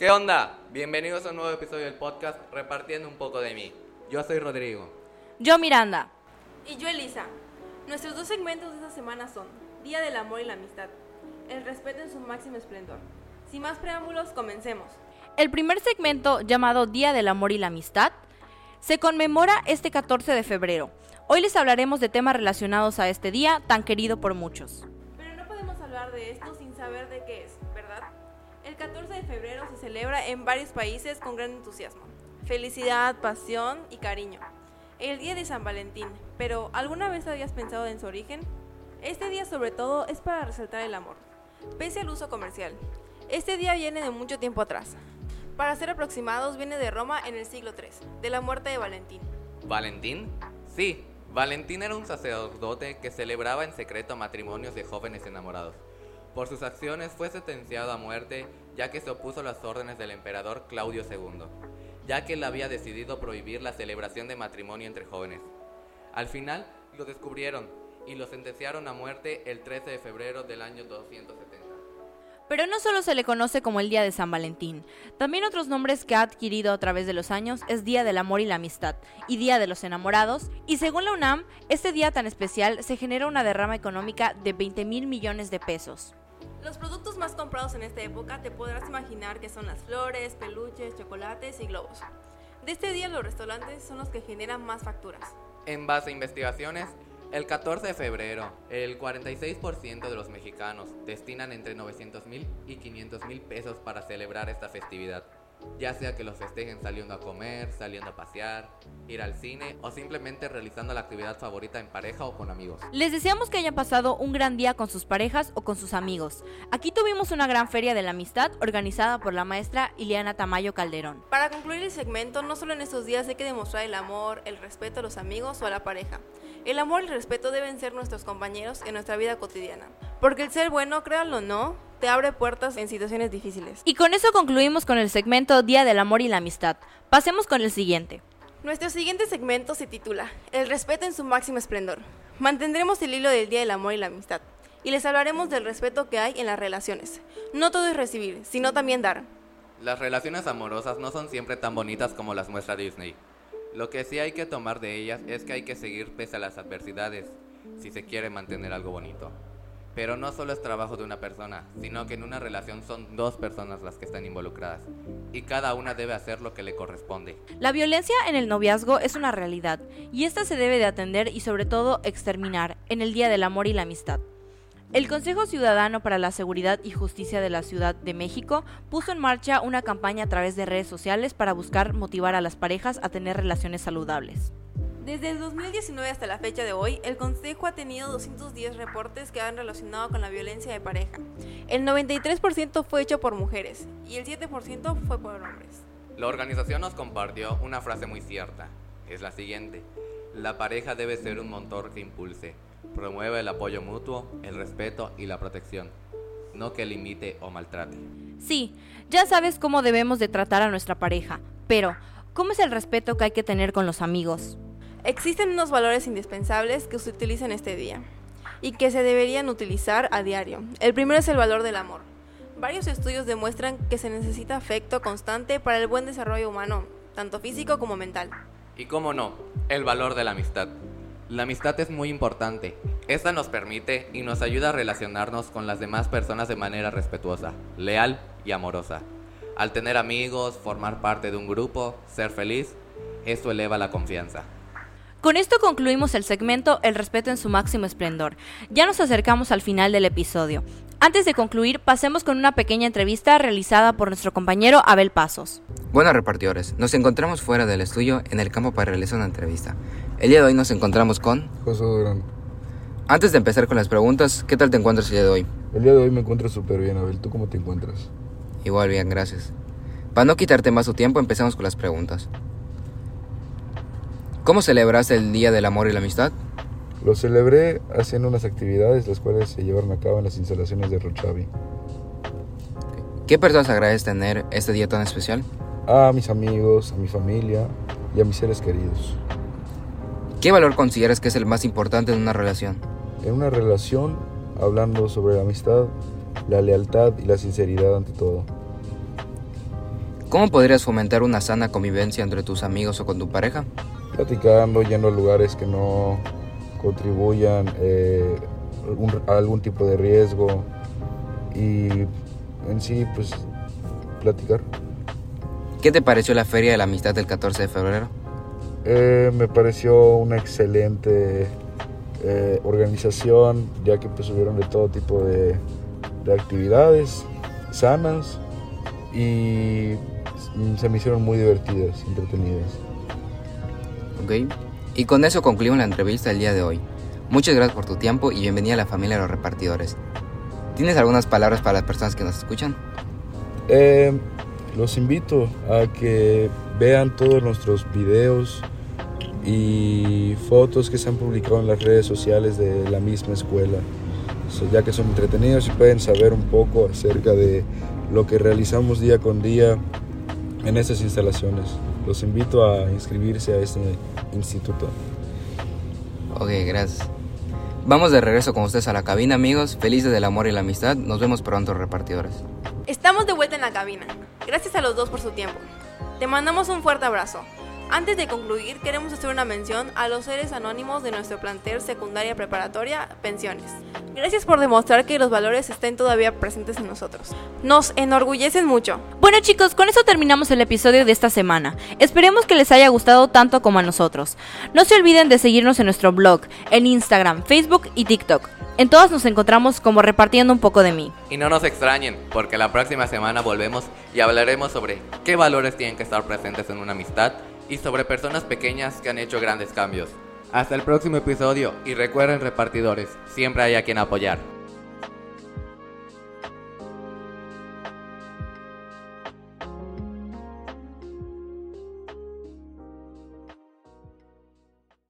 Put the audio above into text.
¿Qué onda? Bienvenidos a un nuevo episodio del podcast Repartiendo un poco de mí. Yo soy Rodrigo. Yo Miranda. Y yo Elisa. Nuestros dos segmentos de esta semana son Día del Amor y la Amistad, el respeto en su máximo esplendor. Sin más preámbulos, comencemos. El primer segmento, llamado Día del Amor y la Amistad, se conmemora este 14 de febrero. Hoy les hablaremos de temas relacionados a este día tan querido por muchos. Pero no podemos hablar de esto sin saber de qué es, ¿verdad? El 14 de febrero se celebra en varios países con gran entusiasmo, felicidad, pasión y cariño. El día de San Valentín, pero ¿alguna vez habías pensado en su origen? Este día sobre todo es para resaltar el amor, pese al uso comercial. Este día viene de mucho tiempo atrás. Para ser aproximados, viene de Roma en el siglo III, de la muerte de Valentín. ¿Valentín? Sí, Valentín era un sacerdote que celebraba en secreto matrimonios de jóvenes enamorados. Por sus acciones fue sentenciado a muerte ya que se opuso a las órdenes del emperador Claudio II, ya que él había decidido prohibir la celebración de matrimonio entre jóvenes. Al final lo descubrieron y lo sentenciaron a muerte el 13 de febrero del año 270. Pero no solo se le conoce como el Día de San Valentín, también otros nombres que ha adquirido a través de los años es Día del Amor y la Amistad y Día de los Enamorados, y según la UNAM, este día tan especial se genera una derrama económica de 20 mil millones de pesos. Los productos más comprados en esta época te podrás imaginar que son las flores, peluches, chocolates y globos. De este día los restaurantes son los que generan más facturas. En base a investigaciones, el 14 de febrero, el 46% de los mexicanos destinan entre 900 mil y 500 mil pesos para celebrar esta festividad, ya sea que los festejen saliendo a comer, saliendo a pasear, ir al cine o simplemente realizando la actividad favorita en pareja o con amigos. Les deseamos que hayan pasado un gran día con sus parejas o con sus amigos. Aquí tuvimos una gran feria de la amistad organizada por la maestra Ileana Tamayo Calderón. Para concluir el segmento, no solo en estos días hay que demostrar el amor, el respeto a los amigos o a la pareja. El amor y el respeto deben ser nuestros compañeros en nuestra vida cotidiana. Porque el ser bueno, créanlo o no, te abre puertas en situaciones difíciles. Y con eso concluimos con el segmento Día del Amor y la Amistad. Pasemos con el siguiente. Nuestro siguiente segmento se titula El respeto en su máximo esplendor. Mantendremos el hilo del Día del Amor y la Amistad y les hablaremos del respeto que hay en las relaciones. No todo es recibir, sino también dar. Las relaciones amorosas no son siempre tan bonitas como las muestra Disney. Lo que sí hay que tomar de ellas es que hay que seguir pese a las adversidades si se quiere mantener algo bonito. Pero no solo es trabajo de una persona, sino que en una relación son dos personas las que están involucradas y cada una debe hacer lo que le corresponde. La violencia en el noviazgo es una realidad y esta se debe de atender y sobre todo exterminar en el Día del Amor y la Amistad. El Consejo Ciudadano para la Seguridad y Justicia de la Ciudad de México puso en marcha una campaña a través de redes sociales para buscar motivar a las parejas a tener relaciones saludables. Desde el 2019 hasta la fecha de hoy, el Consejo ha tenido 210 reportes que han relacionado con la violencia de pareja. El 93% fue hecho por mujeres y el 7% fue por hombres. La organización nos compartió una frase muy cierta. Es la siguiente. La pareja debe ser un motor que impulse, promueva el apoyo mutuo, el respeto y la protección, no que limite o maltrate. Sí, ya sabes cómo debemos de tratar a nuestra pareja, pero ¿cómo es el respeto que hay que tener con los amigos? Existen unos valores indispensables que se utilizan este día y que se deberían utilizar a diario. El primero es el valor del amor. Varios estudios demuestran que se necesita afecto constante para el buen desarrollo humano, tanto físico como mental. Y cómo no, el valor de la amistad. La amistad es muy importante. Esta nos permite y nos ayuda a relacionarnos con las demás personas de manera respetuosa, leal y amorosa. Al tener amigos, formar parte de un grupo, ser feliz, esto eleva la confianza. Con esto concluimos el segmento El respeto en su máximo esplendor. Ya nos acercamos al final del episodio. Antes de concluir, pasemos con una pequeña entrevista realizada por nuestro compañero Abel Pasos. Bueno, repartidores, nos encontramos fuera del estudio en el campo para realizar una entrevista. El día de hoy nos encontramos con... José Durán. Antes de empezar con las preguntas, ¿qué tal te encuentras el día de hoy? El día de hoy me encuentro súper bien, Abel. ¿Tú cómo te encuentras? Igual bien, gracias. Para no quitarte más tu tiempo, empezamos con las preguntas. ¿Cómo celebraste el Día del Amor y la Amistad? Lo celebré haciendo unas actividades las cuales se llevaron a cabo en las instalaciones de Rochavi. ¿Qué personas agradeces tener este día tan especial? A mis amigos, a mi familia y a mis seres queridos. ¿Qué valor consideras que es el más importante en una relación? En una relación, hablando sobre la amistad, la lealtad y la sinceridad ante todo. ¿Cómo podrías fomentar una sana convivencia entre tus amigos o con tu pareja? Platicando, yendo a lugares que no contribuyan eh, un- a algún tipo de riesgo y en sí, pues, platicar. ¿Qué te pareció la Feria de la Amistad del 14 de febrero? Eh, me pareció una excelente eh, organización, ya que pues hubieron de todo tipo de, de actividades sanas y mm, se me hicieron muy divertidas, entretenidas. Y con eso concluimos la entrevista del día de hoy. Muchas gracias por tu tiempo y bienvenida a la familia de los repartidores. ¿Tienes algunas palabras para las personas que nos escuchan? Eh, los invito a que vean todos nuestros videos y fotos que se han publicado en las redes sociales de la misma escuela, So, ya que son entretenidos y pueden saber un poco acerca de lo que realizamos día con día en estas instalaciones. Los invito a inscribirse a este instituto. Ok, gracias. Vamos de regreso con ustedes a la cabina, amigos. Felices del amor y la amistad. Nos vemos pronto, repartidores. Estamos de vuelta en la cabina. Gracias a los dos por su tiempo. Te mandamos un fuerte abrazo. Antes de concluir, queremos hacer una mención a los seres anónimos de nuestro plantel secundaria preparatoria Pensiones. Gracias por demostrar que los valores estén todavía presentes en nosotros. Nos enorgullecen mucho. Bueno chicos, con eso terminamos el episodio de esta semana. Esperemos que les haya gustado tanto como a nosotros. No se olviden de seguirnos en nuestro blog, en Instagram, Facebook y TikTok. En todas nos encontramos como repartiendo un poco de mí. Y no nos extrañen, porque la próxima semana volvemos y hablaremos sobre qué valores tienen que estar presentes en una amistad y sobre personas pequeñas que han hecho grandes cambios. Hasta el próximo episodio y recuerden repartidores, siempre hay a quien apoyar.